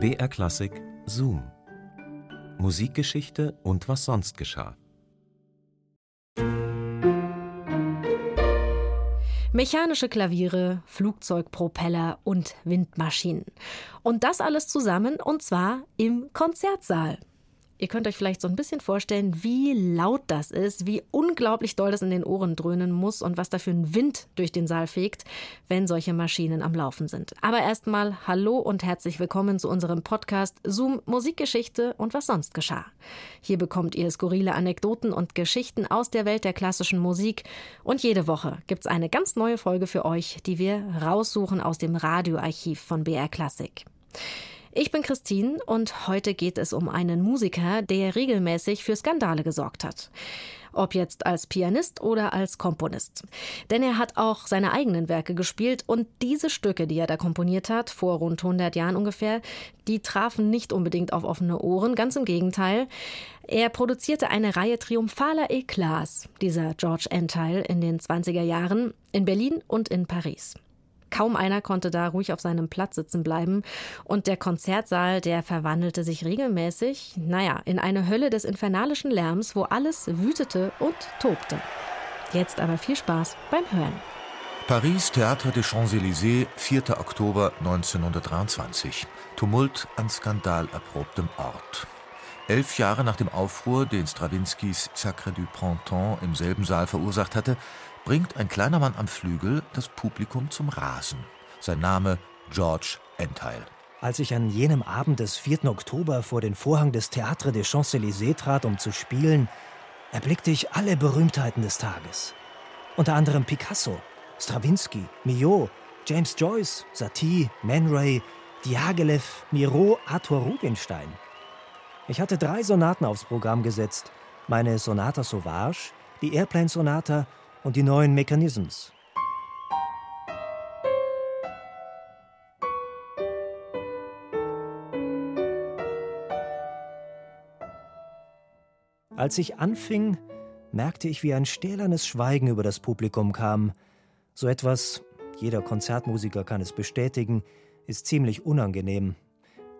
BR Klassik Zoom. Musikgeschichte und was sonst geschah. Mechanische Klaviere, Flugzeugpropeller und Windmaschinen. Und das alles zusammen und zwar im Konzertsaal. Ihr könnt euch vielleicht so ein bisschen vorstellen, wie laut das ist, wie unglaublich doll das in den Ohren dröhnen muss und was da für ein Wind durch den Saal fegt, wenn solche Maschinen am Laufen sind. Aber erstmal hallo und herzlich willkommen zu unserem Podcast Zoom Musikgeschichte und was sonst geschah. Hier bekommt ihr skurrile Anekdoten und Geschichten aus der Welt der klassischen Musik und jede Woche gibt's eine ganz neue Folge für euch, die wir raussuchen aus dem Radioarchiv von BR Classic. Ich bin Christine und heute geht es um einen Musiker, der regelmäßig für Skandale gesorgt hat. Ob jetzt als Pianist oder als Komponist. Denn er hat auch seine eigenen Werke gespielt und diese Stücke, die er da komponiert hat, vor rund 100 Jahren ungefähr, die trafen nicht unbedingt auf offene Ohren, ganz im Gegenteil. Er produzierte eine Reihe triumphaler Eklats, dieser George Entile, in den 20er Jahren in Berlin und in Paris. Kaum einer konnte da ruhig auf seinem Platz sitzen bleiben. Und der Konzertsaal, der verwandelte sich regelmäßig, naja, in eine Hölle des infernalischen Lärms, wo alles wütete und tobte. Jetzt aber viel Spaß beim Hören. Paris, Théâtre des Champs-Élysées, 4. Oktober 1923. Tumult an skandalerprobtem Ort. Elf Jahre nach dem Aufruhr, den Strawinskys Sacre du Printemps im selben Saal verursacht hatte, bringt ein kleiner Mann am Flügel das Publikum zum Rasen. Sein Name George Entile. Als ich an jenem Abend des 4. Oktober vor den Vorhang des Théâtre des Champs-Élysées trat, um zu spielen, erblickte ich alle Berühmtheiten des Tages. Unter anderem Picasso, Stravinsky, Millot, James Joyce, Satie, Man Ray, Diaghilev, Miro, Arthur Rubinstein. Ich hatte drei Sonaten aufs Programm gesetzt. Meine Sonata Sauvage, die Airplane-Sonata und die neuen Mechanisms. Als ich anfing, merkte ich, wie ein stählernes Schweigen über das Publikum kam. So etwas, jeder Konzertmusiker kann es bestätigen, ist ziemlich unangenehm.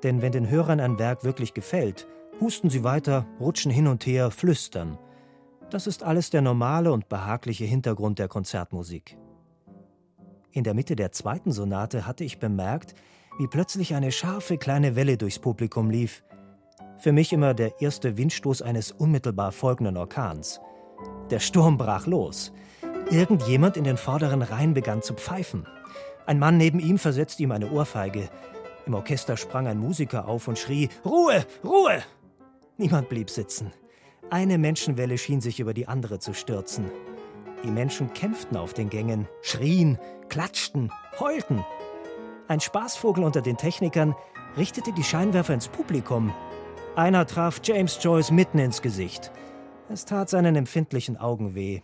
Denn wenn den Hörern ein Werk wirklich gefällt, husten sie weiter, rutschen hin und her, flüstern. Das ist alles der normale und behagliche Hintergrund der Konzertmusik. In der Mitte der zweiten Sonate hatte ich bemerkt, wie plötzlich eine scharfe kleine Welle durchs Publikum lief. Für mich immer der erste Windstoß eines unmittelbar folgenden Orkans. Der Sturm brach los. Irgendjemand in den vorderen Reihen begann zu pfeifen. Ein Mann neben ihm versetzte ihm eine Ohrfeige. Im Orchester sprang ein Musiker auf und schrie: Ruhe, Ruhe! Niemand blieb sitzen. Eine Menschenwelle schien sich über die andere zu stürzen. Die Menschen kämpften auf den Gängen, schrien, klatschten, heulten. Ein Spaßvogel unter den Technikern richtete die Scheinwerfer ins Publikum. Einer traf James Joyce mitten ins Gesicht. Es tat seinen empfindlichen Augen weh.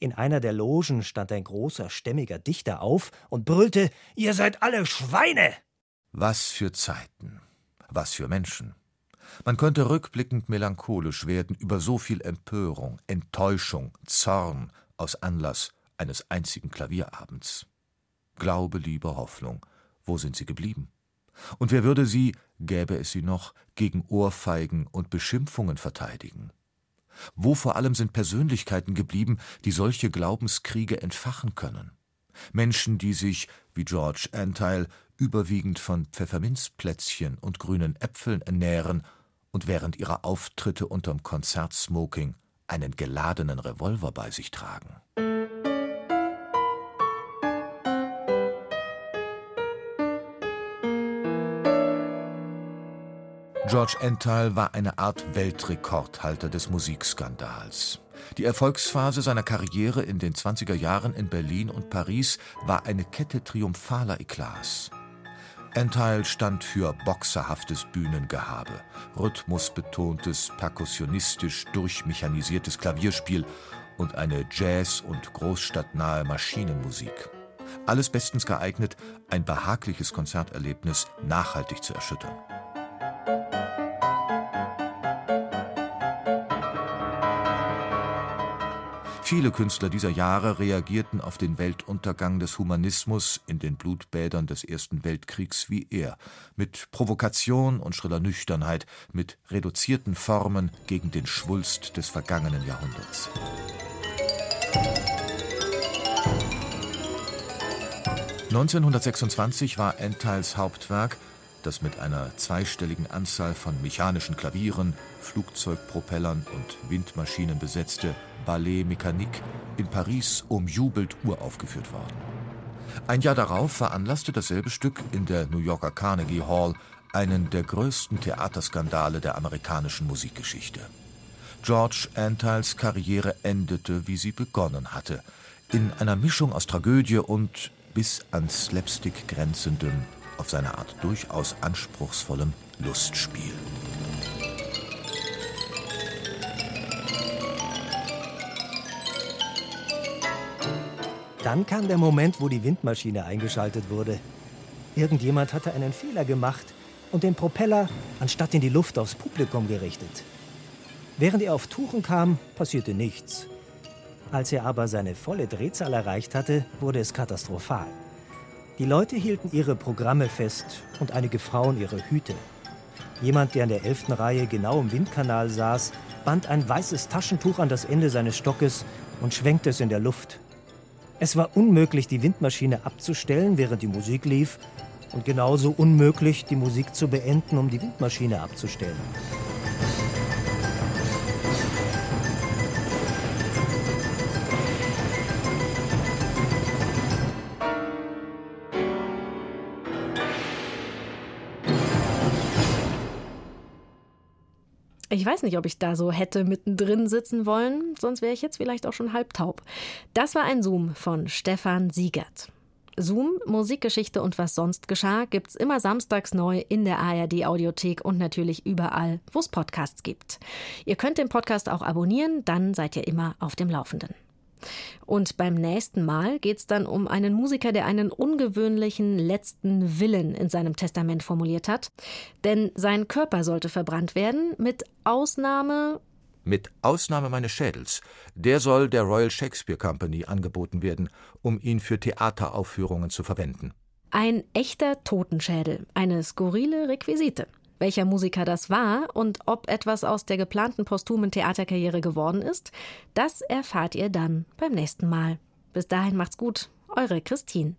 In einer der Logen stand ein großer, stämmiger Dichter auf und brüllte: Ihr seid alle Schweine! Was für Zeiten, was für Menschen. Man könnte rückblickend melancholisch werden über so viel Empörung, Enttäuschung, Zorn aus Anlass eines einzigen Klavierabends. Glaube, Liebe, Hoffnung, wo sind sie geblieben? Und wer würde sie, gäbe es sie noch, gegen Ohrfeigen und Beschimpfungen verteidigen? Wo vor allem sind Persönlichkeiten geblieben, die solche Glaubenskriege entfachen können? Menschen, die sich, wie George Antile, überwiegend von Pfefferminzplätzchen und grünen Äpfeln ernähren und während ihrer Auftritte unterm Konzertsmoking einen geladenen Revolver bei sich tragen. George Entile war eine Art Weltrekordhalter des Musikskandals. Die Erfolgsphase seiner Karriere in den 20er Jahren in Berlin und Paris war eine Kette triumphaler Eklats. Entile stand für boxerhaftes Bühnengehabe, rhythmusbetontes, perkussionistisch durchmechanisiertes Klavierspiel und eine Jazz- und großstadtnahe Maschinenmusik. Alles bestens geeignet, ein behagliches Konzerterlebnis nachhaltig zu erschüttern. Viele Künstler dieser Jahre reagierten auf den Weltuntergang des Humanismus in den Blutbädern des Ersten Weltkriegs wie er, mit Provokation und schriller Nüchternheit, mit reduzierten Formen gegen den Schwulst des vergangenen Jahrhunderts. 1926 war Enteils Hauptwerk, das mit einer zweistelligen Anzahl von mechanischen Klavieren, Flugzeugpropellern und Windmaschinen besetzte Ballet Mécanique in Paris umjubelt uraufgeführt worden. Ein Jahr darauf veranlasste dasselbe Stück in der New Yorker Carnegie Hall einen der größten Theaterskandale der amerikanischen Musikgeschichte. George Antheils Karriere endete, wie sie begonnen hatte, in einer Mischung aus Tragödie und bis an Slapstick grenzendem, auf seine Art durchaus anspruchsvollem Lustspiel. Dann kam der Moment, wo die Windmaschine eingeschaltet wurde. Irgendjemand hatte einen Fehler gemacht und den Propeller anstatt in die Luft aufs Publikum gerichtet. Während er auf Touren kam, passierte nichts. Als er aber seine volle Drehzahl erreicht hatte, wurde es katastrophal. Die Leute hielten ihre Programme fest und einige Frauen ihre Hüte. Jemand, der in der elften Reihe genau im Windkanal saß, band ein weißes Taschentuch an das Ende seines Stockes und schwenkte es in der Luft. Es war unmöglich, die Windmaschine abzustellen, während die Musik lief, und genauso unmöglich, die Musik zu beenden, um die Windmaschine abzustellen. Ich weiß nicht, ob ich da so hätte mittendrin sitzen wollen, sonst wäre ich jetzt vielleicht auch schon halbtaub. Das war ein Zoom von Stefan Siegert. Zoom, Musikgeschichte und was sonst geschah, gibt's immer samstags neu in der ARD Audiothek und natürlich überall, wo es Podcasts gibt. Ihr könnt den Podcast auch abonnieren, dann seid ihr immer auf dem Laufenden. Und beim nächsten Mal geht es dann um einen Musiker, der einen ungewöhnlichen letzten Willen in seinem Testament formuliert hat. Denn sein Körper sollte verbrannt werden, mit Ausnahme. Mit Ausnahme meines Schädels. Der soll der Royal Shakespeare Company angeboten werden, um ihn für Theateraufführungen zu verwenden. Ein echter Totenschädel, eine skurrile Requisite. Welcher Musiker das war und ob etwas aus der geplanten posthumen Theaterkarriere geworden ist, das erfahrt ihr dann beim nächsten Mal. Bis dahin macht's gut. Eure Christine.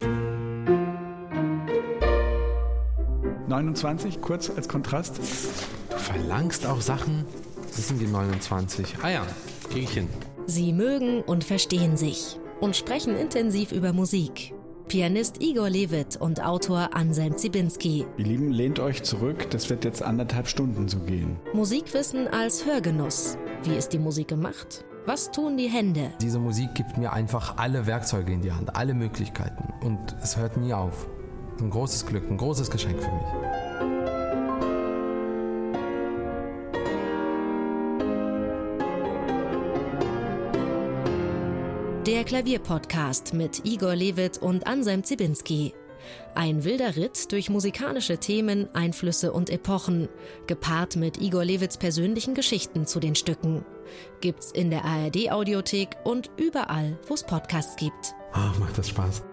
29, kurz als Kontrast. Du verlangst auch Sachen. Das sind die 29. Ah ja, krieg ich hin. Sie mögen und verstehen sich und sprechen intensiv über Musik. Pianist Igor Levit und Autor Anselm Zibinski. Ihr Lieben, lehnt euch zurück, das wird jetzt anderthalb Stunden so gehen. Musikwissen als Hörgenuss. Wie ist die Musik gemacht? Was tun die Hände? Diese Musik gibt mir einfach alle Werkzeuge in die Hand, alle Möglichkeiten. Und es hört nie auf. Ein großes Glück, ein großes Geschenk für mich. Der Klavierpodcast mit Igor Levit und Anselm Zibinski. Ein wilder Ritt durch musikalische Themen, Einflüsse und Epochen, gepaart mit Igor Levits persönlichen Geschichten zu den Stücken. Gibt's in der ARD Audiothek und überall, wo es Podcasts gibt. Oh, macht das Spaß.